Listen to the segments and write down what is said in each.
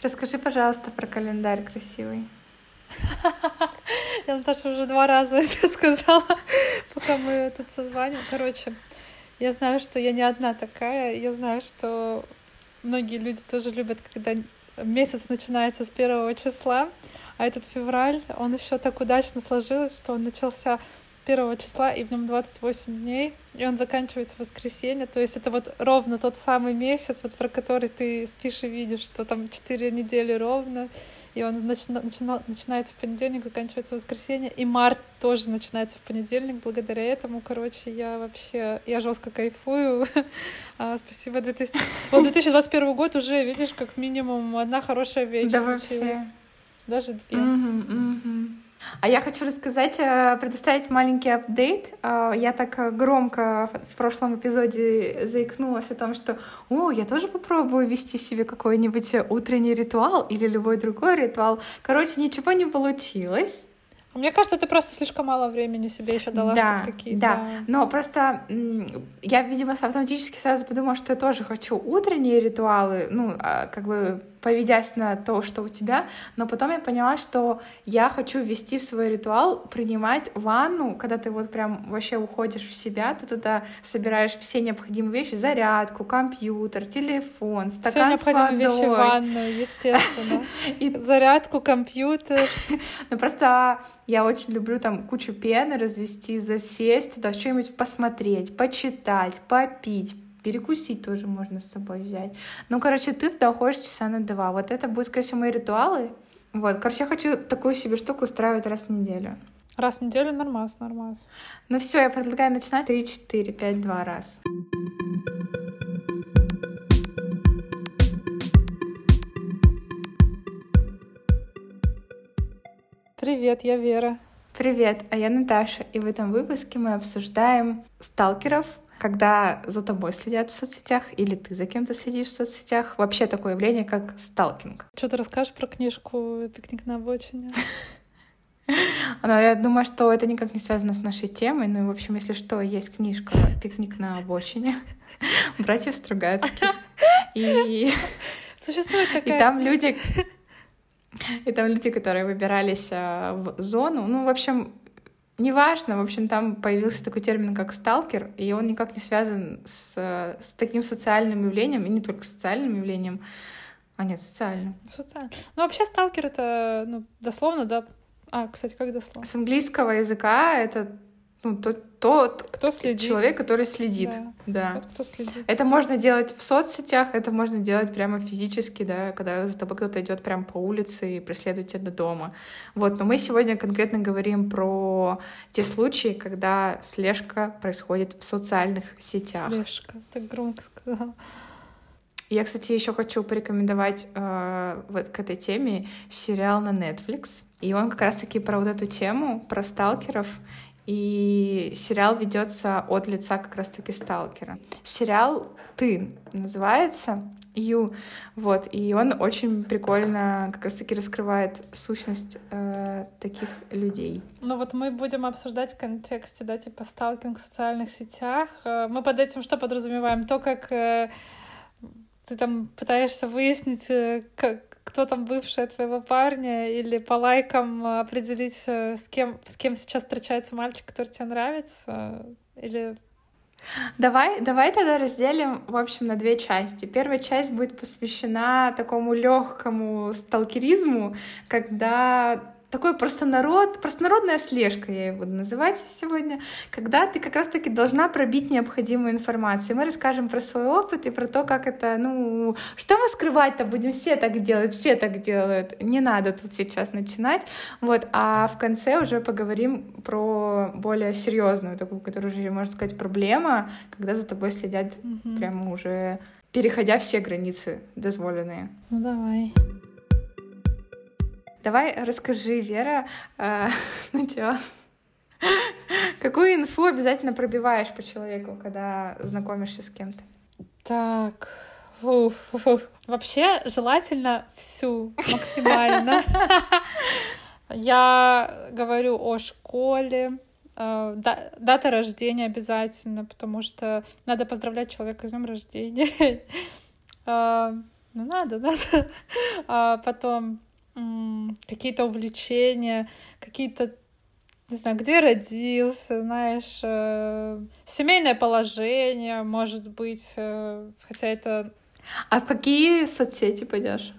Расскажи, пожалуйста, про календарь красивый. Я Наташа уже два раза это сказала, пока мы тут созваниваем. Короче, я знаю, что я не одна такая. Я знаю, что многие люди тоже любят, когда месяц начинается с первого числа, а этот февраль, он еще так удачно сложился, что он начался первого числа, и в нем 28 дней, и он заканчивается в воскресенье. То есть это вот ровно тот самый месяц, вот про который ты спишь и видишь, что там 4 недели ровно, и он начина, начина, начинается в понедельник, заканчивается в воскресенье, и март тоже начинается в понедельник. Благодаря этому, короче, я вообще, я жестко кайфую. а, спасибо 2000... Вот 2021 год уже, видишь, как минимум одна хорошая вещь Да вообще. Даже две. Мгм, мгм. А я хочу рассказать, э, предоставить маленький апдейт. Э, Я так э, громко в прошлом эпизоде заикнулась о том, что «О, я тоже попробую вести себе какой-нибудь утренний ритуал или любой другой ритуал». Короче, ничего не получилось. Мне кажется, ты просто слишком мало времени себе еще дала, да, чтобы какие-то... да. Но просто я, видимо, автоматически сразу подумала, что я тоже хочу утренние ритуалы, ну, а, как бы поведясь на то, что у тебя, но потом я поняла, что я хочу ввести в свой ритуал принимать ванну, когда ты вот прям вообще уходишь в себя, ты туда собираешь все необходимые вещи, зарядку, компьютер, телефон, Все стакан с необходимые водой. вещи в ванную, естественно. И Зарядку, компьютер. Ну просто я очень люблю там кучу пены развести, засесть туда, что-нибудь посмотреть, почитать, попить, перекусить тоже можно с собой взять. Ну, короче, ты туда уходишь часа на два. Вот это будет, скорее всего, мои ритуалы. Вот, короче, я хочу такую себе штуку устраивать раз в неделю. Раз в неделю нормас, нормас. Ну все, я предлагаю начинать 3, 4, 5, 2 раз. Привет, я Вера. Привет, а я Наташа, и в этом выпуске мы обсуждаем сталкеров, когда за тобой следят в соцсетях или ты за кем-то следишь в соцсетях. Вообще такое явление, как сталкинг. Что ты расскажешь про книжку «Пикник на обочине»? Но я думаю, что это никак не связано с нашей темой. Ну и, в общем, если что, есть книжка «Пикник на обочине» братьев Стругацких. И, Существует и такая... там люди... И там люди, которые выбирались а, в зону. Ну, в общем, неважно. В общем, там появился такой термин, как сталкер, и он никак не связан с, с таким социальным явлением, и не только социальным явлением, а нет, социальным. Социально. Ну, вообще сталкер — это, ну, дословно, да. А, кстати, как дословно? С английского языка это ну, тот, тот Кто следит? человек, который следит. Да. Да. Тот, кто следит. Это можно делать в соцсетях, это можно делать прямо физически, да, когда за тобой кто-то идет прямо по улице и преследует тебя до дома. Вот, но мы сегодня конкретно говорим про те случаи, когда слежка происходит в социальных сетях. Слежка. Так громко сказала. Я, кстати, еще хочу порекомендовать э, вот к этой теме сериал на Netflix. И он как раз-таки про вот эту тему, про сталкеров. И сериал ведется от лица как раз-таки сталкера. Сериал «Ты» называется. Ю, вот, и он очень прикольно как раз-таки раскрывает сущность э, таких людей. Ну вот мы будем обсуждать в контексте, да, типа сталкинг в социальных сетях. Э, Мы под этим что подразумеваем? То, как э, ты там пытаешься выяснить, э, как, кто там бывшая твоего парня, или по лайкам э, определить, э, с кем, с кем сейчас встречается мальчик, который тебе нравится, или Давай, давай тогда разделим, в общем, на две части. Первая часть будет посвящена такому легкому сталкеризму, когда такой простонарод, простонародная слежка, я ее буду называть сегодня, когда ты как раз-таки должна пробить необходимую информацию. Мы расскажем про свой опыт и про то, как это, ну, что мы скрывать-то будем, все так делают, все так делают, не надо тут сейчас начинать, вот, а в конце уже поговорим про более серьезную такую, которую уже, можно сказать, проблема, когда за тобой следят Мгм. прямо уже переходя все границы дозволенные. Ну давай. Давай расскажи, Вера, э, ну чё, какую инфу обязательно пробиваешь по человеку, когда знакомишься с кем-то? Так. Уф, уф. Вообще желательно всю максимально. Я говорю о школе, э, да- дата рождения обязательно, потому что надо поздравлять человека с днем рождения. Э, Ну, надо, надо. А потом какие-то увлечения, какие-то не знаю, где родился, знаешь, э, семейное положение, может быть, э, хотя это... А в какие соцсети пойдешь?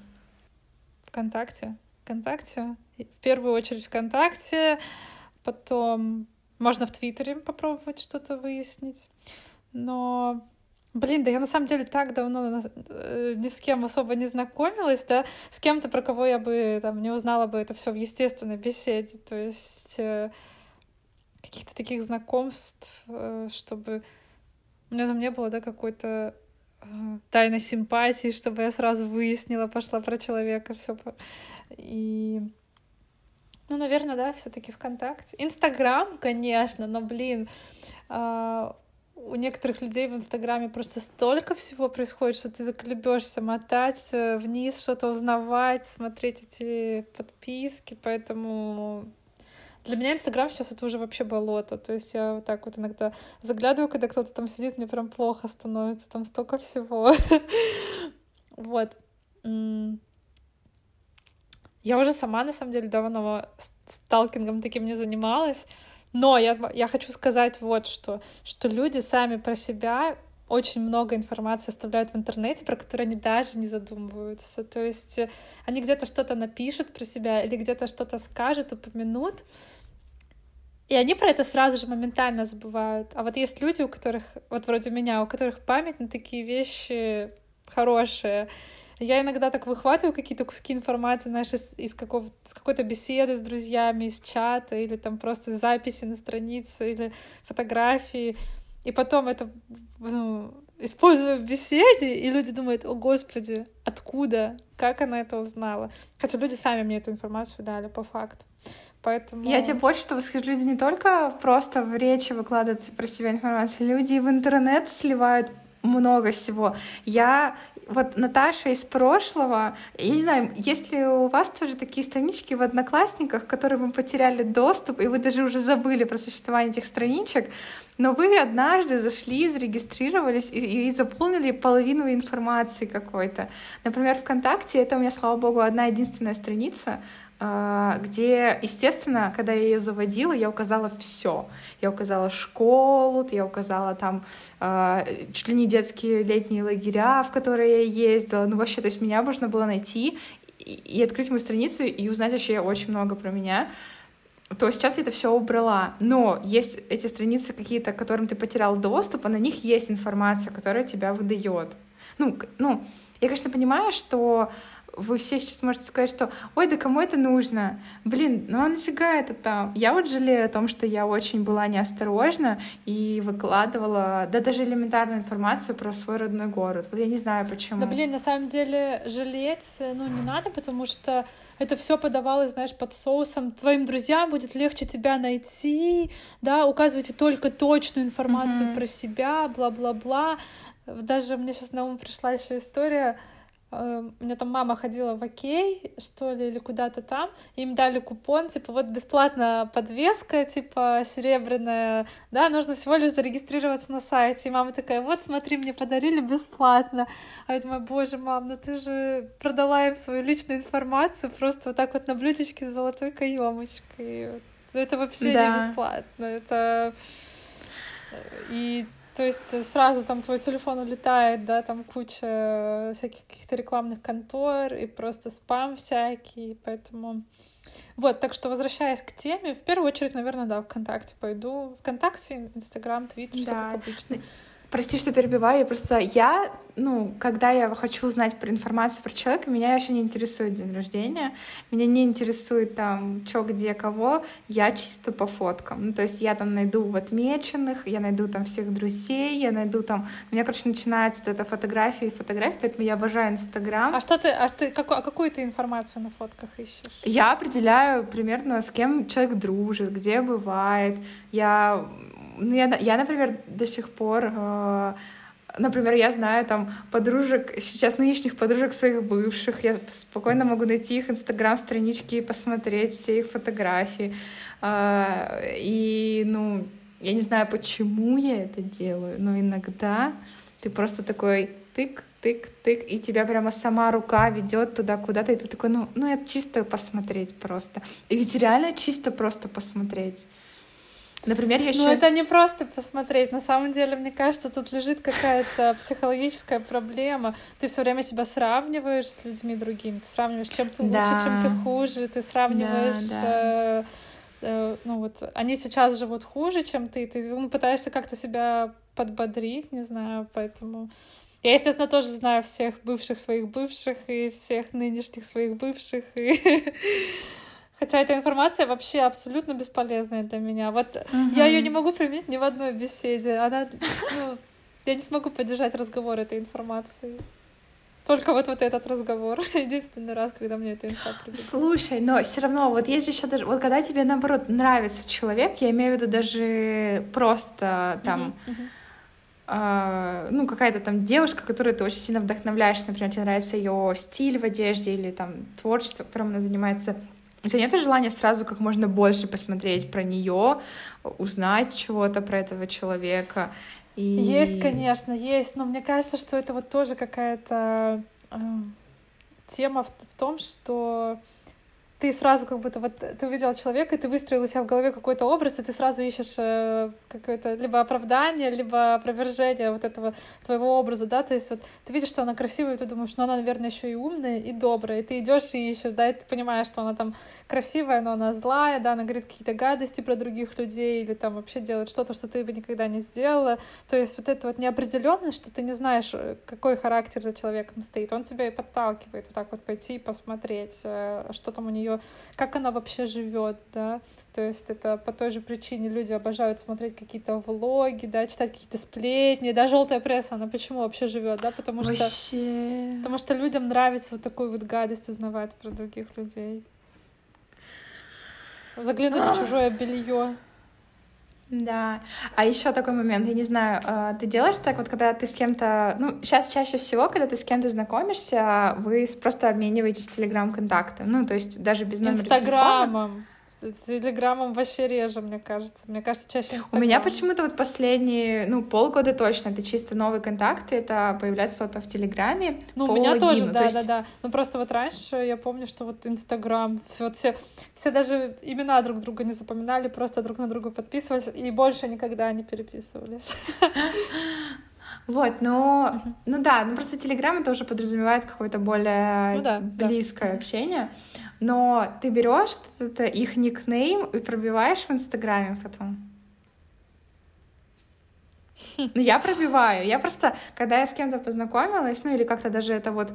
ВКонтакте. ВКонтакте. В первую очередь ВКонтакте, потом можно в Твиттере попробовать что-то выяснить. Но Блин, да я на самом деле так давно э, ни с кем особо не знакомилась, да, с кем-то, про кого я бы там не узнала бы это все в естественной беседе. То есть э, каких-то таких знакомств, э, чтобы у меня там не было, да, какой-то тайной симпатии, чтобы я сразу выяснила, пошла про человека, все. И ну, наверное, да, все-таки ВКонтакте. Инстаграм, конечно, но, блин, э, у некоторых людей в Инстаграме просто столько всего происходит, что ты заколебешься мотать э, вниз, что-то узнавать, смотреть эти подписки, поэтому для меня Инстаграм сейчас это уже вообще болото. То есть я вот так вот иногда заглядываю, когда кто-то там сидит, мне прям плохо становится, там столько всего. Вот. Я уже сама, на самом деле, давно сталкингом таким не занималась. Но я, я хочу сказать вот что, что люди сами про себя очень много информации оставляют в интернете, про которую они даже не задумываются. То есть э, они где-то что-то напишут про себя или где-то что-то скажут, упомянут, и они про это сразу же моментально забывают. А вот есть люди, у которых, вот вроде меня, у которых память на такие вещи хорошие, я иногда так выхватываю какие-то куски информации, знаешь, из, из, какого, из какой-то беседы с друзьями, из чата, или там просто записи на странице, или фотографии. И потом это ну, использую в беседе, и люди думают, о господи, откуда, как она это узнала. Хотя люди сами мне эту информацию дали по факту. Поэтому... Я тебе больше того скажу, люди не только просто в речи выкладывают про себя информацию, люди в интернет сливают много всего. Я вот Наташа из прошлого, я не знаю, есть ли у вас тоже такие странички в Одноклассниках, к которым вы потеряли доступ, и вы даже уже забыли про существование этих страничек, но вы однажды зашли, зарегистрировались и, и заполнили половину информации какой-то. Например, ВКонтакте это у меня, слава богу, одна единственная страница, где, естественно, когда я ее заводила, я указала все. Я указала школу, я указала там э, чуть ли не детские летние лагеря, в которые я ездила. Ну, вообще, то есть меня можно было найти и открыть мою страницу и узнать вообще очень много про меня. То сейчас я это все убрала. Но есть эти страницы какие-то, к которым ты потерял доступ, а на них есть информация, которая тебя выдает. Ну, ну, я, конечно, понимаю, что вы все сейчас можете сказать, что ой, да кому это нужно? Блин, ну а нафига это там? Я вот жалею о том, что я очень была неосторожна и выкладывала, да даже элементарную информацию про свой родной город. Вот я не знаю почему. Да блин, на самом деле жалеть, ну не надо, потому что это все подавалось, знаешь, под соусом. Твоим друзьям будет легче тебя найти, да, указывайте только точную информацию mm-hmm. про себя, бла-бла-бла. Даже мне сейчас на ум пришла еще история, у меня там мама ходила в Окей, что ли, или куда-то там, им дали купон, типа, вот бесплатно подвеска, типа, серебряная, да, нужно всего лишь зарегистрироваться на сайте. И мама такая, вот, смотри, мне подарили бесплатно. А я думаю, боже, мам, ну ты же продала им свою личную информацию просто вот так вот на блюдечке с золотой каемочкой. Это вообще да. не бесплатно, это... И то есть э, сразу там твой телефон улетает, да, там куча всяких каких-то рекламных контор и просто спам всякий, поэтому... Вот, так что возвращаясь к теме, в первую очередь, наверное, да, ВКонтакте пойду. ВКонтакте, Инстаграм, Твиттер, да. все как обычно. Прости, что перебиваю, просто я, ну, когда я хочу узнать про информацию про человека, меня вообще не интересует день рождения, меня не интересует там, что, где, кого, я чисто по фоткам. Ну, то есть я там найду в отмеченных, я найду там всех друзей, я найду там... У меня, короче, начинается вот эта фотография и фотография, поэтому я обожаю Инстаграм. А что ты, а ты, как, а какую ты информацию на фотках ищешь? Я определяю примерно, с кем человек дружит, где бывает. Я ну, я, я, например, до сих пор э, Например, я знаю там подружек, сейчас нынешних подружек своих бывших, я спокойно могу найти их инстаграм-странички и посмотреть все их фотографии. А, и, ну, я не знаю, почему я это делаю, но иногда ты просто такой тык, тык-тык, и тебя прямо сама рука ведет туда куда-то, и ты такой, ну, ну это чисто посмотреть просто. И ведь реально чисто просто посмотреть. Например, я еще... Ну, это не просто посмотреть. На самом деле, мне кажется, тут лежит какая-то психологическая проблема. Ты все время себя сравниваешь с людьми другими. Ты сравниваешь, чем ты да. лучше, чем ты хуже. Ты сравниваешь... Да, да. Э, э, ну вот, они сейчас живут хуже, чем ты. Ты ну, пытаешься как-то себя подбодрить, не знаю, поэтому... Я, естественно, тоже знаю всех бывших своих бывших и всех нынешних своих бывших. И... Хотя эта информация вообще абсолютно бесполезная для меня. Вот угу. я ее не могу применить ни в одной беседе. Она, ну, я не смогу поддержать разговор этой информации. Только вот, вот этот разговор. Единственный раз, когда мне эта инфа придет. Слушай, но все равно, вот есть же еще даже, вот когда тебе наоборот нравится человек, я имею в виду даже просто там. Uh-huh, uh-huh Uh, ну, какая-то там девушка, которой ты очень сильно вдохновляешься, например, тебе нравится ее стиль в одежде или там творчество, которым она занимается. У тебя нет желания сразу как можно больше посмотреть про нее, узнать чего-то про этого человека? И... Есть, конечно, есть, но мне кажется, что это вот тоже какая-то э, тема в, в том, что ты сразу как будто вот ты увидел человека, и ты выстроил у себя в голове какой-то образ, и ты сразу ищешь э, какое-то либо оправдание, либо опровержение вот этого твоего образа, да, то есть вот ты видишь, что она красивая, и ты думаешь, ну она, наверное, еще и умная, и добрая, и ты идешь и ищешь, да, и ты понимаешь, что она там красивая, но она злая, да, она говорит какие-то гадости про других людей, или там вообще делает что-то, что ты бы никогда не сделала, то есть вот это вот неопределенность, что ты не знаешь, э, какой характер за человеком стоит, он тебя и подталкивает вот так вот пойти и посмотреть, э, что там у нее ее, как она вообще живет, да, то есть это по той же причине люди обожают смотреть какие-то влоги, да, читать какие-то сплетни, да, желтая пресса, она почему вообще живет, да, потому вообще. что, потому что людям нравится вот такую вот гадость узнавать про других людей. Заглянуть в чужое белье. Да. А еще такой момент, я не знаю, а, ты делаешь так вот, когда ты с кем-то, ну, сейчас чаще всего, когда ты с кем-то знакомишься, вы просто обмениваетесь телеграм-контактом, ну, то есть даже без номера Инстаграмом. телефона. Телеграммом вообще реже, мне кажется. Мне кажется, чаще Инстаграм. У меня почему-то вот последние, ну, полгода точно, это чисто новые контакты, это появляется что-то в Телеграме. Ну, у меня тоже, да, есть... да, да. Ну, просто вот раньше я помню, что вот Инстаграм, вот все, все даже имена друг друга не запоминали, просто друг на друга подписывались и больше никогда не переписывались. Вот, но, ну да, ну просто Телеграм это уже подразумевает какое-то более ну, да, близкое да. общение. Но ты берешь вот это их никнейм и пробиваешь в Инстаграме потом. Ну, я пробиваю. Я просто, когда я с кем-то познакомилась, ну, или как-то даже это вот...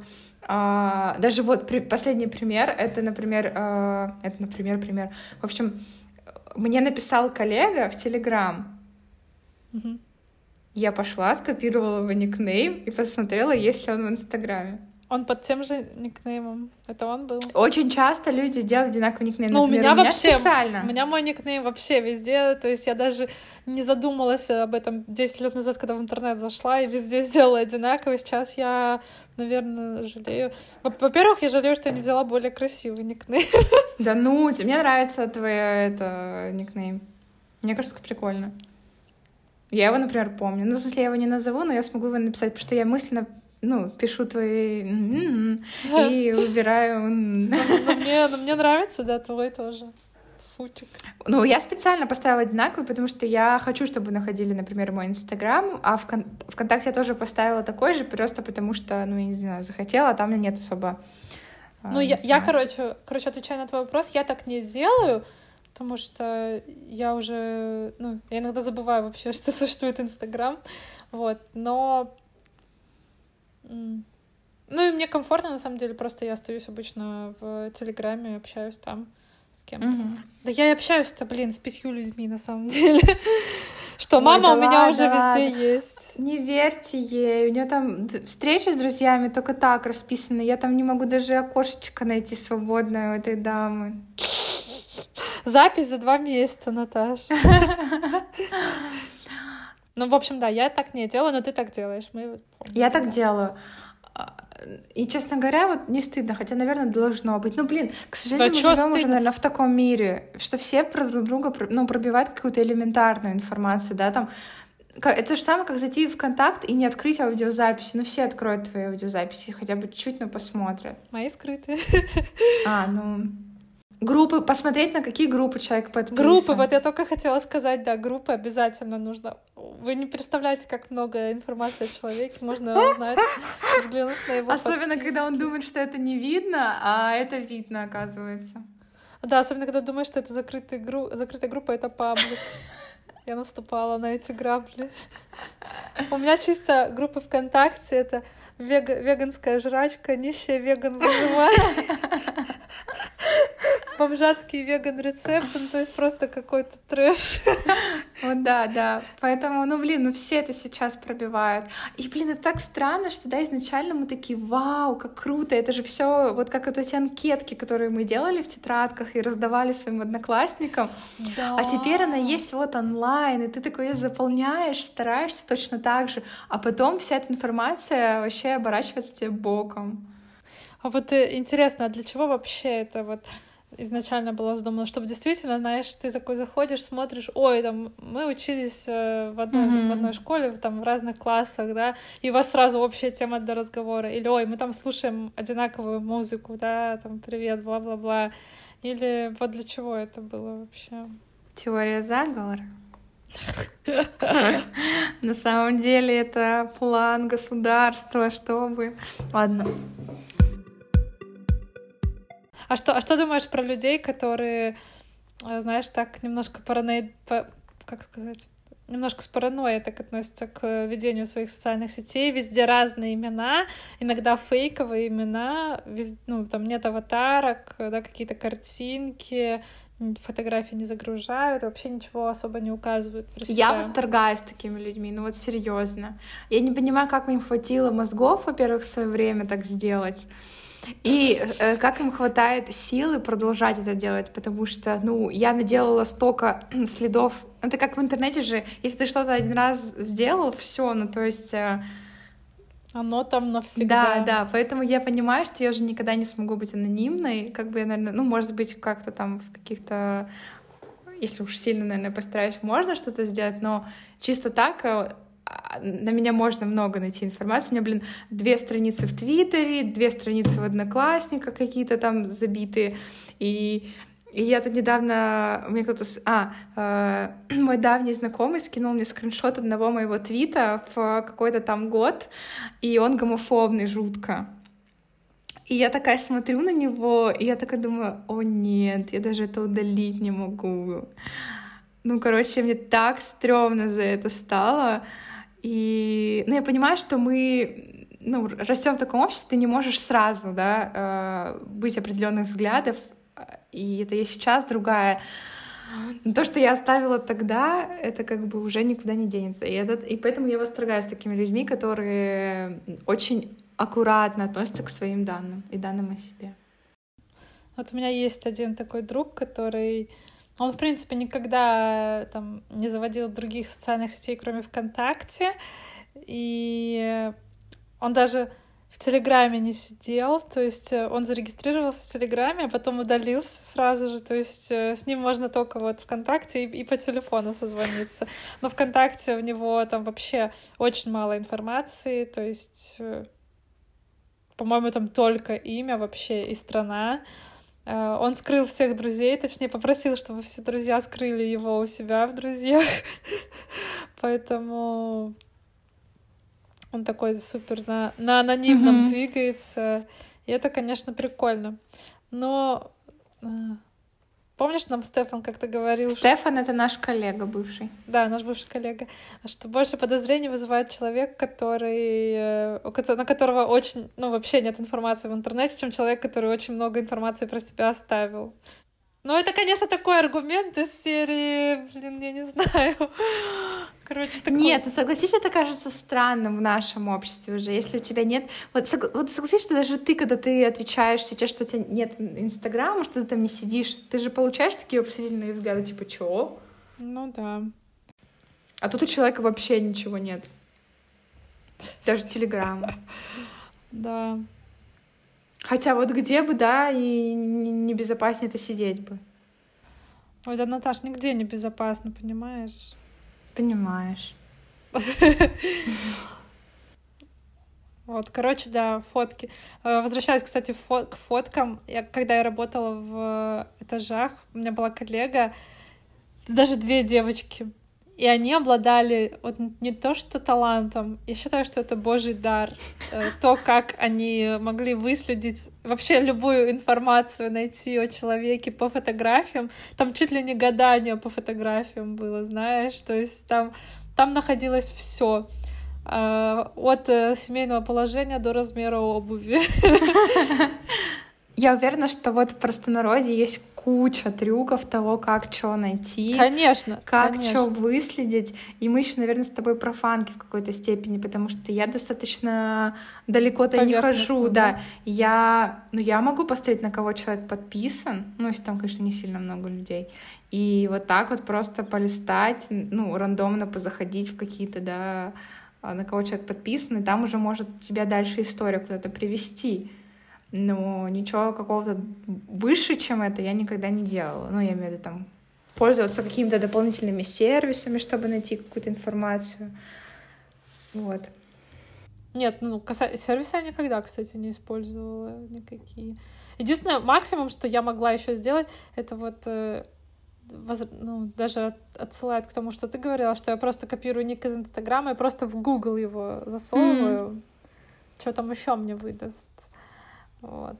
Э, даже вот при, последний пример, это, например... Э, это, например, пример. В общем, мне написал коллега в Телеграм. Я пошла, скопировала его никнейм и посмотрела, есть ли он в Инстаграме. Он под тем же никнеймом. Это он был? Очень часто люди делают одинаковый никнейм. Ну, Например, у меня, у меня вообще, специально. У меня мой никнейм вообще везде. То есть я даже не задумалась об этом 10 лет назад, когда в интернет зашла, и везде сделала одинаково. Сейчас я, наверное, жалею. Во-первых, я жалею, что я не взяла более красивый никнейм. Да ну, мне нравится твой это, никнейм. Мне кажется, прикольно. Я его, например, помню. Ну, в смысле, я его не назову, но я смогу его написать, потому что я мысленно ну, пишу твои и выбираю. Но мне, но мне нравится, да, твой тоже. Футик. Ну, я специально поставила одинаковый, потому что я хочу, чтобы находили, например, мой Инстаграм, а в кон- ВКонтакте я тоже поставила такой же, просто потому что, ну, я не знаю, захотела, а там меня нет особо Ну, я, я, короче, короче, отвечая на твой вопрос, я так не делаю, потому что я уже, ну, я иногда забываю вообще, что существует Инстаграм, вот, но ну и мне комфортно, на самом деле, просто я остаюсь обычно в Телеграме, общаюсь там с кем-то. Mm-hmm. Да я и общаюсь-то, блин, с пятью людьми, на самом деле. Что мама у меня уже везде есть. Не верьте ей. У нее там встречи с друзьями только так расписаны. Я там не могу даже окошечко найти свободное у этой дамы. Запись за два месяца, Наташа. Ну, в общем, да, я так не делаю, но ты так делаешь. Мы я так делаю. И, честно говоря, вот не стыдно, хотя, наверное, должно быть. Ну, блин, к сожалению, да мы живем уже, наверное, в таком мире, что все про друг друга ну, пробивают какую-то элементарную информацию, да, там Это же самое, как зайти в контакт и не открыть аудиозаписи. Ну, все откроют твои аудиозаписи, хотя бы чуть-чуть, но посмотрят. Мои скрытые. А, ну... Группы, посмотреть, на какие группы человек подписан. Группы, вот я только хотела сказать, да, группы обязательно нужно. Вы не представляете, как много информации о человеке можно узнать, взглянув на его Особенно, подписки. когда он думает, что это не видно, а это видно, оказывается. Да, особенно, когда думаешь, что это закрытая, гру... закрытая группа, это паблик. Я наступала на эти грабли. У меня чисто группа ВКонтакте — это вега... веганская жрачка, нищая веган выживает бомжатский веган рецепт, ну, то есть просто какой-то трэш. Вот да, да. Поэтому, ну блин, ну все это сейчас пробивают. И блин, это так странно, что да, изначально мы такие, вау, как круто, это же все вот как вот эти анкетки, которые мы делали в тетрадках и раздавали своим одноклассникам. Да. А теперь она есть вот онлайн, и ты такой ее заполняешь, стараешься точно так же, а потом вся эта информация вообще оборачивается тебе боком. А вот э, интересно, а для чего вообще это вот изначально было задумано, чтобы действительно, знаешь, ты такой заходишь, смотришь, ой, там мы учились э, в одной, mm-hmm. в одной школе, там в разных классах, да, и у вас сразу общая тема для разговора, или ой, мы там слушаем одинаковую музыку, да, там привет, бла-бла-бла, или вот для чего это было вообще? Теория заговора. На самом деле это план государства, чтобы... Ладно, а что, а что думаешь про людей, которые, э, знаешь, так немножко параноид... Как сказать? немножко с паранойей так относятся к ведению своих социальных сетей. Везде разные имена, иногда фейковые имена, везде, ну, там нет аватарок, да, какие-то картинки, фотографии не загружают, вообще ничего особо не указывают. Про себя. Я восторгаюсь такими людьми, ну вот серьезно. Я не понимаю, как им хватило мозгов, во-первых, в свое время так сделать. И э, как им хватает силы продолжать это делать, потому что, ну, я наделала столько следов. Это как в интернете же, если ты что-то один раз сделал, все, ну, то есть... Э, оно там навсегда. Да, да, поэтому я понимаю, что я уже никогда не смогу быть анонимной, как бы я, наверное, ну, может быть, как-то там в каких-то если уж сильно, наверное, постараюсь, можно что-то сделать, но чисто так э, на меня можно много найти информации. У меня, блин, две страницы в Твиттере, две страницы в Одноклассниках какие-то там забитые. И, и я тут недавно... Мне кто-то... А, э, мой давний знакомый скинул мне скриншот одного моего твита в какой-то там год, и он гомофобный жутко. И я такая смотрю на него, и я такая думаю, о нет, я даже это удалить не могу. Ну, короче, мне так стрёмно за это стало. И, ну, я понимаю, что мы, ну, растем в таком обществе, ты не можешь сразу, да, э, быть определенных взглядов, и это я сейчас другая. Но то, что я оставила тогда, это как бы уже никуда не денется. И, этот, и поэтому я восторгаюсь такими людьми, которые очень аккуратно относятся к своим данным и данным о себе. Вот у меня есть один такой друг, который он, в принципе, никогда э, там не заводил других социальных сетей, кроме ВКонтакте. И он даже в Телеграме не сидел, то есть э, он зарегистрировался в Телеграме, а потом удалился сразу же, то есть э, с ним можно только вот ВКонтакте и, и по телефону созвониться. Но ВКонтакте у него там вообще очень мало информации, то есть, по-моему, там только имя вообще и страна. Э, он скрыл всех друзей, точнее попросил, чтобы все друзья скрыли его у себя в друзьях. Поэтому он такой супер на, на анонимном mm-hmm. двигается. И это, конечно, прикольно. Но э, Помнишь, нам Стефан как-то говорил? Стефан что... — это наш коллега бывший. Да, наш бывший коллега. Что больше подозрений вызывает человек, который... Э, на которого очень... Ну, вообще нет информации в интернете, чем человек, который очень много информации про себя оставил. Ну, это, конечно, такой аргумент из серии, блин, я не знаю. Короче, такой... Нет, ну согласись, это кажется странным в нашем обществе уже. Если у тебя нет... Вот, сог... вот согласись, что даже ты, когда ты отвечаешь сейчас, что у тебя нет Инстаграма, что ты там не сидишь, ты же получаешь такие вопросительные взгляды, типа, чего? Ну да. А тут у человека вообще ничего нет. Даже Телеграма. Да. Хотя вот где бы, да, и небезопаснее это сидеть бы. Ой, да, Наташ, нигде не безопасно, понимаешь? Понимаешь. Вот, короче, да, фотки. Э, возвращаясь, кстати, фо к фоткам, я, когда я работала в этажах, у меня была коллега, даже две девочки, и они обладали вот не то что талантом, я считаю, что это божий дар, э, то, как они могли выследить вообще любую информацию, найти о человеке по фотографиям, там чуть ли не гадание по фотографиям было, знаешь, то есть там, там находилось все а, от э, семейного положения до размера обуви. Я уверена, что вот в простонародье есть куча трюков того, как что найти. Конечно. Как что выследить. И мы еще, наверное, с тобой профанки в какой-то степени, потому что я достаточно далеко-то не хожу. Да. да. Я, ну, я могу посмотреть, на кого человек подписан. Ну, если там, конечно, не сильно много людей. И вот так вот просто полистать, ну, рандомно позаходить в какие-то, да, а, на кого человек подписан, и там уже может тебя дальше история куда-то привести. Но ничего какого-то выше, чем это, я никогда не делала. Ну, я имею в виду там пользоваться какими-то дополнительными сервисами, чтобы найти какую-то информацию. Вот. Нет, ну, каса... сервисы я никогда, кстати, не использовала никакие. Единственное, максимум, что я могла еще сделать, это вот э, воз... ну, даже отсылает к тому, что ты говорила, что я просто копирую ник из Инстаграма и просто в Google его засовываю. Mm-hmm. Что там еще мне выдаст? Вот.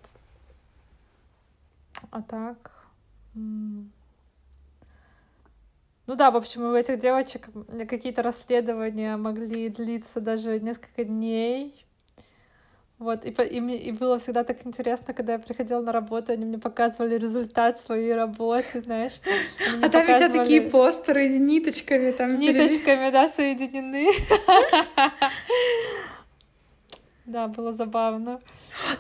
А так... Ну да, в общем, у этих девочек какие-то расследования могли длиться даже несколько дней. Вот, и, и, мне, и было всегда так интересно, когда я приходила на работу, они мне показывали результат своей работы, знаешь. А там показывали... еще такие постеры ниточками там. Ниточками, да, соединены. Да, было забавно.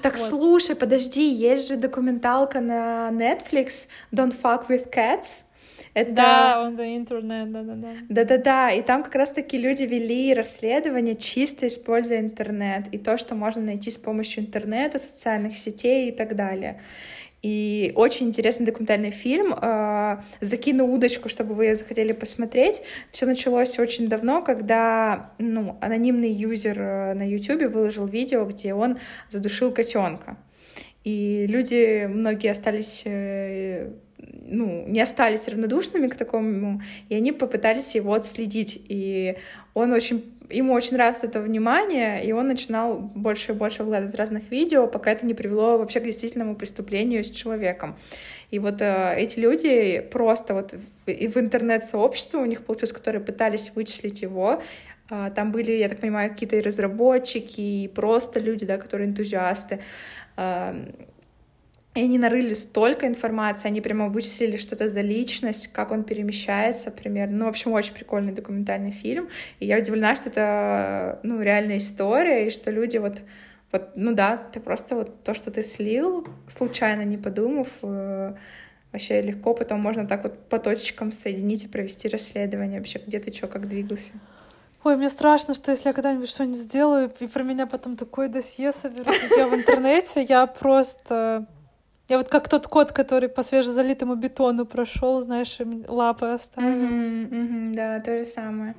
Так вот. слушай, подожди, есть же документалка на Netflix Don't Fuck with Cats. Это... Да, on the internet, да-да-да. Да-да-да, и там как раз-таки люди вели расследование, чисто используя интернет, и то, что можно найти с помощью интернета, социальных сетей и так далее. И очень интересный документальный фильм. А, закину удочку, чтобы вы ее захотели посмотреть. Все началось очень давно, когда ну, анонимный юзер э, на YouTube выложил видео, где он задушил котенка. И люди, многие остались э, ну, не остались равнодушными к такому, и они попытались его отследить. И он очень ему очень нравилось это внимание, и он начинал больше и больше выкладывать разных видео, пока это не привело вообще к действительному преступлению с человеком. И вот э, эти люди просто вот и в интернет-сообществе у них получилось, которые пытались вычислить его, э, там были, я так понимаю, какие-то разработчики, и просто люди, да, которые энтузиасты. Э, и они нарыли столько информации, они прямо вычислили что-то за личность, как он перемещается примерно. Ну, в общем, очень прикольный документальный фильм. И я удивлена, что это, ну, реальная история, и что люди вот, вот, ну да, ты просто вот то, что ты слил, случайно не подумав, э, вообще легко потом можно так вот по точкам соединить и провести расследование вообще, где ты что, как двигался. Ой, мне страшно, что если я когда-нибудь что-нибудь сделаю, и про меня потом такое досье соберут я в интернете, я просто я вот как тот кот, который по свежезалитому бетону прошел, знаешь, лапы оставил. Mm-hmm, mm-hmm, да, то же самое.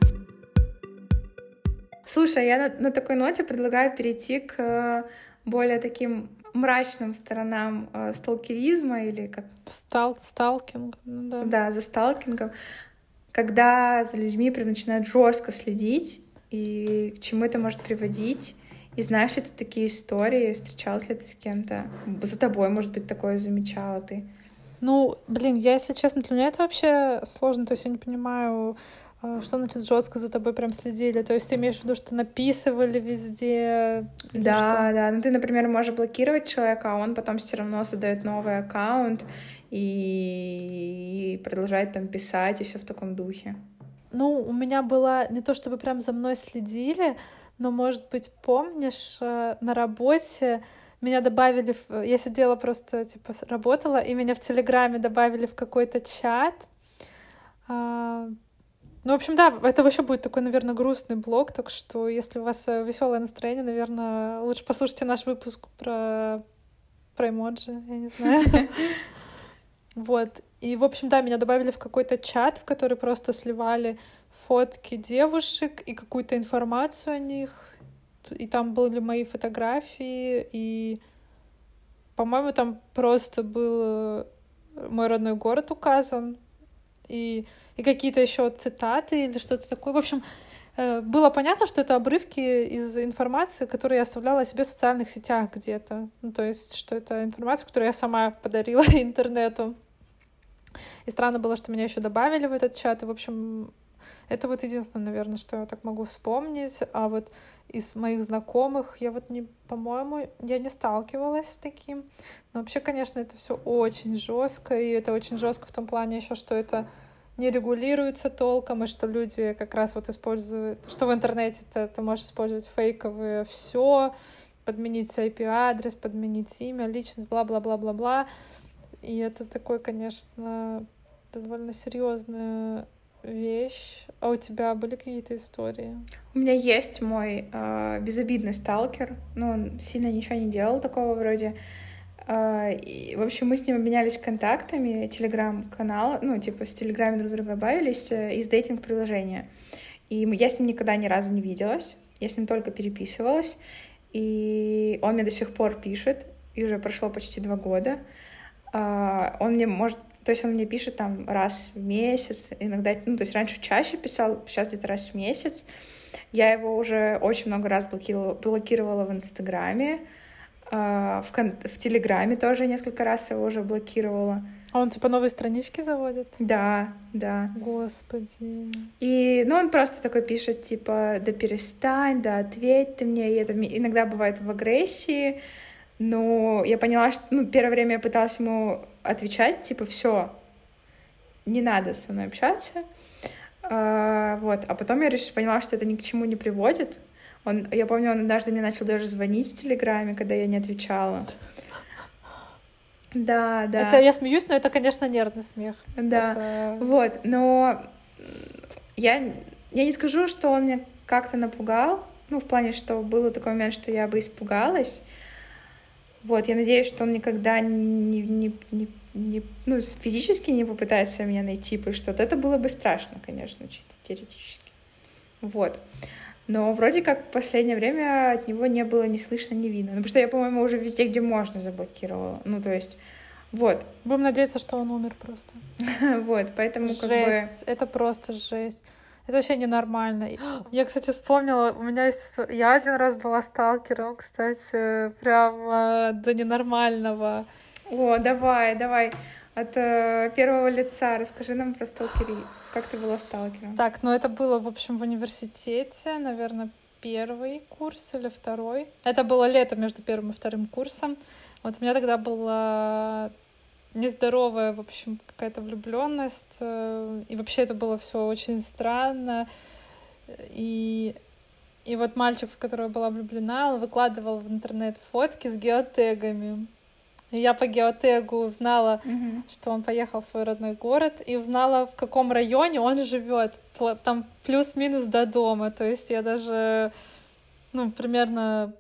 Слушай, я на, на такой ноте предлагаю перейти к э, более таким мрачным сторонам э, сталкеризма или как... Стал, сталкинг, ну да. Да, за сталкингом. Когда за людьми прям начинают жестко следить, и к чему это может приводить. И знаешь ли ты такие истории? Встречалась ли ты с кем-то? За тобой, может быть, такое замечала ты? Ну, блин, я, если честно, для меня это вообще сложно. То есть я не понимаю, э, что значит жестко за тобой прям следили? То есть ты имеешь в виду, что написывали везде? Да, что? да. Ну ты, например, можешь блокировать человека, а он потом все равно создает новый аккаунт и... и продолжает там писать и все в таком духе. Ну, у меня было не то чтобы прям за мной следили, но, может быть, помнишь, э, на работе меня добавили, в... я сидела просто, типа, работала, и меня в Телеграме добавили в какой-то чат. А, ну, в общем, да, это вообще будет такой, наверное, грустный блог, так что если у вас э, веселое настроение, наверное, лучше послушайте наш выпуск про, про эмоджи, я не знаю. Вот. И, в общем, да, меня добавили в какой-то чат, в который просто сливали фотки девушек и какую-то информацию о них. И там были мои фотографии, и, по-моему, там просто был э, мой родной город указан, и, и какие-то еще цитаты или что-то такое. В общем, э, было понятно, что это обрывки из информации, которую я оставляла себе в социальных сетях где-то. Ну, то есть, что это информация, которую я сама подарила интернету. И странно было, что меня еще добавили в этот чат. И, в общем, это вот единственное, наверное, что я так могу вспомнить. А вот из моих знакомых я вот не, по-моему, я не сталкивалась с таким. Но вообще, конечно, это все очень жестко, и это очень жестко в том плане еще, что это не регулируется толком, и что люди как раз вот используют, что в интернете -то ты можешь использовать фейковые все, подменить IP-адрес, подменить имя, личность, бла-бла-бла-бла-бла. И это такой, конечно, довольно серьезная вещь. А у тебя были какие-то истории? У меня есть мой э, безобидный сталкер. Ну, он сильно ничего не делал такого вроде. Э, и, в общем, мы с ним обменялись контактами, телеграм-канал, ну, типа, с телеграме друг друга добавились э, из дейтинг-приложения. И я с ним никогда ни разу не виделась. Я с ним только переписывалась. И он мне до сих пор пишет. И уже прошло почти два года. Uh, он мне может то есть он мне пишет там раз в месяц, иногда, ну, то есть раньше чаще писал, сейчас где-то раз в месяц. Я его уже очень много раз блокировала, блокировала в Инстаграме, э, в, кон- в Телеграме тоже несколько раз его уже блокировала. А он типа новые странички заводит? Да, да. Господи. И, ну, он просто такой пишет, типа, да перестань, да ответь ты мне. И это иногда бывает в агрессии, но я поняла, что, ну, первое время я пыталась ему отвечать, типа, все, не надо со мной общаться. А, вот, а потом я решила, поняла, что это ни к чему не приводит. Он, я помню, он однажды мне начал даже звонить в Телеграме, когда я не отвечала. Да, да. Это я смеюсь, но это, конечно, нервный смех. Да, это... вот, но я, я не скажу, что он меня как-то напугал, ну, в плане, что был такой момент, что я бы испугалась, вот, я надеюсь, что он никогда не, не, не, не, ну, физически не попытается меня найти, потому что это было бы страшно, конечно, чисто теоретически. Вот. Но вроде как в последнее время от него не было ни слышно, ни видно. Ну, потому что я, по-моему, уже везде, где можно, заблокировала. Ну, то есть, вот. Будем надеяться, что он умер просто. вот, поэтому жесть. как бы... Это просто жесть. Это вообще ненормально. Я, кстати, вспомнила, у меня есть... Я один раз была сталкером, кстати, прям до ненормального. О, давай, давай. От э, первого лица расскажи нам про сталкери. Как ты была сталкером? Так, ну это было, в общем, в университете, наверное, первый курс или второй. Это было лето между первым и вторым курсом. Вот у меня тогда была нездоровая, в общем, какая-то влюбленность. Э, и вообще это было все очень странно. И, и вот мальчик, в которого была влюблена, он выкладывал в интернет фотки с геотегами. И я по геотегу узнала, mm-hmm. что он поехал в свой родной город, и узнала, в каком районе он живет. Там плюс-минус до дома. То есть я даже, ну, примерно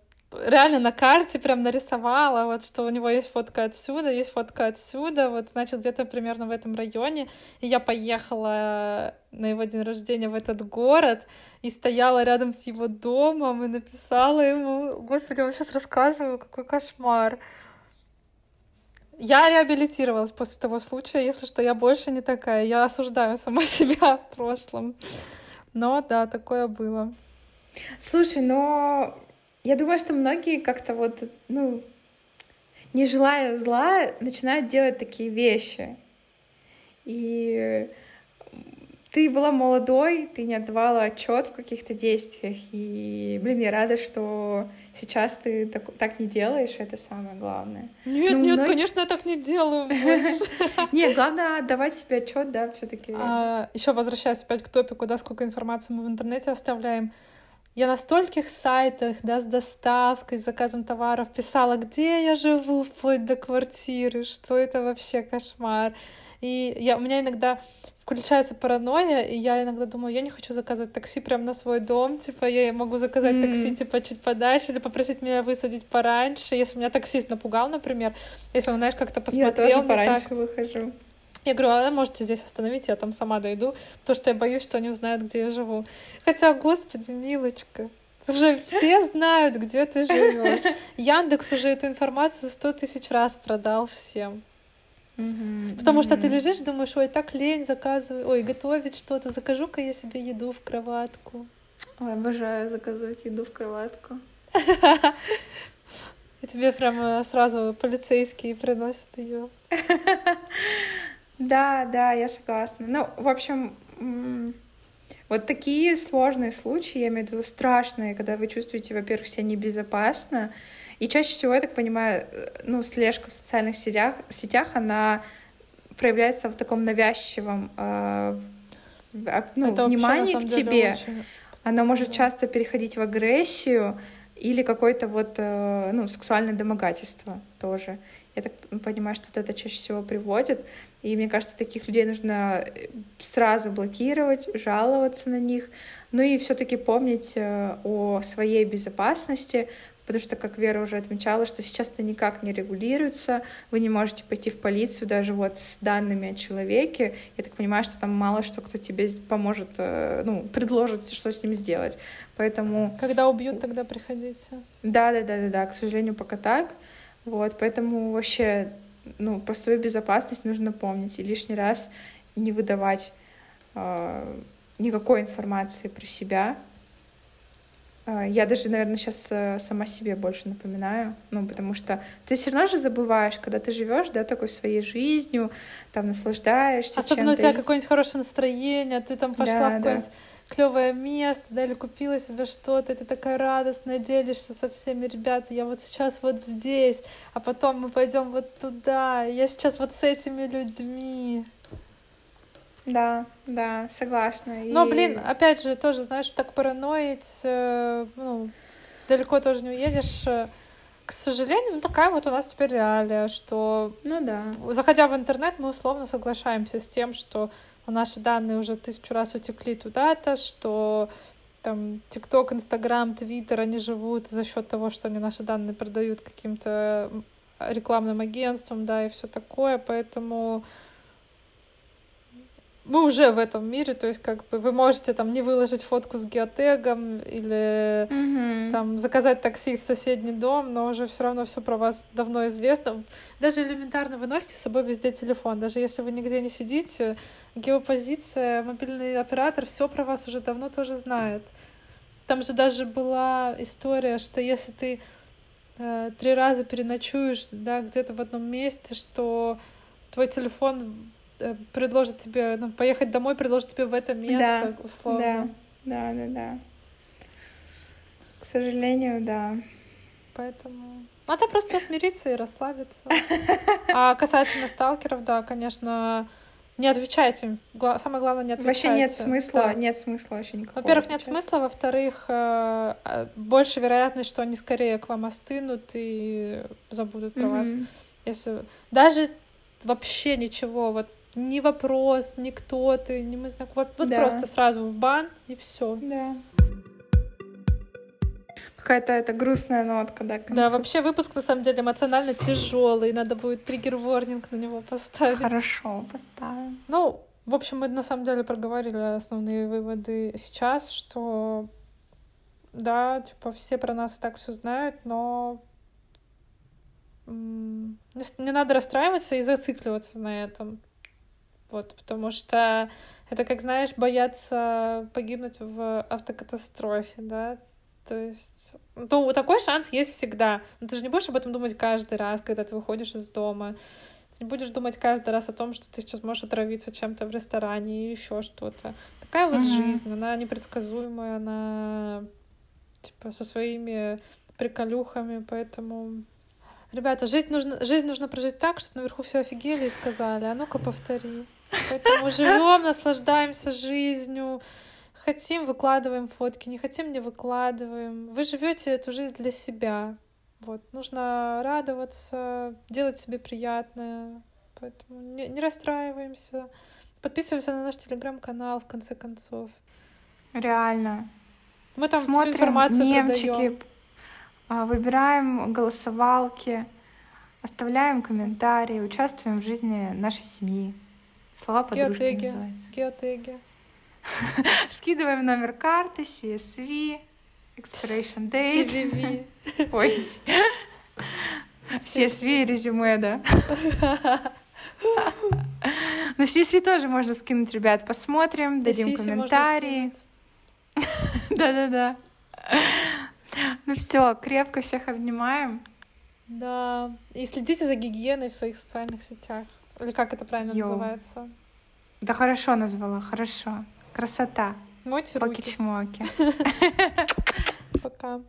реально на карте прям нарисовала, вот что у него есть фотка отсюда, есть фотка отсюда, вот значит где-то примерно в этом районе. И я поехала на его день рождения в этот город и стояла рядом с его домом и написала ему, господи, я сейчас рассказываю, какой кошмар. Я реабилитировалась после того случая, если что, я больше не такая. Я осуждаю сама себя в прошлом. Но да, такое было. Слушай, но я думаю, что многие как-то вот, ну, не желая зла, начинают делать такие вещи. И ты была молодой, ты не отдавала отчет в каких-то действиях. И, блин, я рада, что сейчас ты так, так не делаешь, это самое главное. Нет, ну, нет, многие... конечно, я так не делаю. Нет, главное отдавать себе отчет, да, все-таки. А, Еще возвращаясь опять к топику, да, сколько информации мы в интернете оставляем. Я на стольких сайтах, да, с доставкой, с заказом товаров писала, где я живу, вплоть до квартиры, что это вообще кошмар. И я, у меня иногда включается паранойя, и я иногда думаю, я не хочу заказывать такси прямо на свой дом, типа я могу заказать mm. такси типа чуть подальше или попросить меня высадить пораньше, если меня таксист напугал, например, если он, знаешь, как-то посмотрел. Я тоже пораньше так... выхожу. Я говорю, а можете здесь остановить, я там сама дойду, потому что я боюсь, что они узнают, где я живу. Хотя, господи, милочка, уже все знают, где ты живешь. Яндекс уже эту информацию сто тысяч раз продал всем. Mm-hmm. Потому что ты лежишь, думаешь, ой, так лень заказываю, ой, готовить что-то, закажу-ка я себе еду в кроватку. Ой, обожаю заказывать еду в кроватку. И тебе прям сразу полицейские приносят ее. Да, да, я согласна. Ну, в общем, вот такие сложные случаи, я имею в виду страшные, когда вы чувствуете, во-первых, себя небезопасно, и чаще всего, я так понимаю, э, ну, слежка в социальных сетях, сетях она проявляется в таком навязчивом э, ну, Это внимании вообще, к тебе. Очень... Она может часто переходить в агрессию или какое-то вот, э, ну, сексуальное домогательство тоже. Я так понимаю, что вот это чаще всего приводит. И мне кажется, таких людей нужно э, сразу блокировать, жаловаться на них. Ну и все-таки помнить э, о своей безопасности, потому что, как Вера уже отмечала, что сейчас это никак не регулируется, вы не можете пойти в полицию даже вот с данными о человеке, я так понимаю, что там мало что кто тебе поможет, э, ну, предложит, что с ним сделать, поэтому... Когда убьют, тогда приходите. Да-да-да-да-да, к сожалению, пока так, вот, поэтому вообще, ну, про свою безопасность нужно помнить и лишний раз не выдавать э, никакой информации про себя, а, я даже, наверное, сейчас э, сама себе больше напоминаю, ну, потому что ты все равно же забываешь, когда ты живешь, да, такой своей жизнью, там наслаждаешься. Особенно у тебя какое-нибудь хорошее настроение, ты там пошла да, в какое-нибудь да. Клевое место, да, или купила себе что-то, ты такая радостная, делишься со всеми, ребята, я вот сейчас вот здесь, а потом мы пойдем вот туда, я сейчас вот с этими людьми. Да, да, согласна. Но, и... блин, опять же, тоже, знаешь, так параноить, э, ну, далеко тоже не уедешь. К сожалению, ну такая вот у нас теперь реалия, что... Ну да. Заходя в интернет, мы условно соглашаемся с тем, что наши данные уже тысячу раз утекли туда-то, что там ТикТок, Инстаграм, Твиттер, они живут за счет того, что они наши данные продают каким-то рекламным агентствам, да, и все такое, поэтому мы уже в этом мире, то есть как бы вы можете там не выложить фотку с геотегом или mm-hmm. там заказать такси в соседний дом, но уже все равно все про вас давно известно. Даже элементарно вы носите с собой везде телефон, даже если вы нигде не сидите, геопозиция, мобильный оператор все про вас уже давно тоже знает. Там же даже была история, что если ты э, три раза переночуешь, да, где-то в одном месте, что твой телефон предложит тебе, ну, поехать домой, предложит тебе в это место, да, условно. Да, да, да, да. К сожалению, да. Поэтому надо просто смириться и расслабиться. А касательно сталкеров, да, конечно, не отвечайте. Самое главное, не отвечайте. Вообще нет смысла, да. нет смысла вообще никакого. Во-первых, нет смысла, во-вторых, э, э, больше вероятность, что они скорее к вам остынут и забудут про mm-hmm. вас. Если даже вообще ничего, вот ни вопрос, ни кто ты, ни мы знакомы. Вот, вот да. просто сразу в бан и все. Да. Какая-то это грустная нотка, да, Да, вообще выпуск на самом деле эмоционально тяжелый. Надо будет триггер-ворнинг на него поставить. Хорошо, поставим. Ну, в общем, мы на самом деле проговорили основные выводы сейчас, что да, типа все про нас и так все знают, но не надо расстраиваться и зацикливаться на этом. Вот, потому что это, как знаешь, бояться погибнуть в автокатастрофе, да, то есть, ну, такой шанс есть всегда. Но ты же не будешь об этом думать каждый раз, когда ты выходишь из дома. Ты не будешь думать каждый раз о том, что ты сейчас можешь отравиться чем-то в ресторане и еще что-то. Такая вот mm-hmm. жизнь, она непредсказуемая, она типа со своими приколюхами, поэтому Ребята, жизнь нужно, жизнь нужно прожить так, чтобы наверху все офигели и сказали, а ну-ка повтори. Поэтому живем, наслаждаемся жизнью. Хотим, выкладываем фотки, не хотим, не выкладываем. Вы живете эту жизнь для себя. Вот, нужно радоваться, делать себе приятное. Поэтому не, не расстраиваемся. Подписываемся на наш телеграм-канал, в конце концов. Реально. Мы там Смотрим всю информацию мемчики, продаем. А, выбираем голосовалки, оставляем комментарии, участвуем в жизни нашей семьи. Слова подружки Геотеги. называются. Геотеги. Скидываем номер карты, CSV, expiration date. CVV. Ой. CSV и резюме, да. Ну, CSV тоже можно скинуть, ребят, посмотрим, Да, дадим комментарии. Да-да-да. Ну все, крепко всех обнимаем. Да. И следите за гигиеной в своих социальных сетях. Или как это правильно Йоу. называется? Да хорошо назвала, хорошо. Красота. Мойте руки. Поки-чмоки. Пока.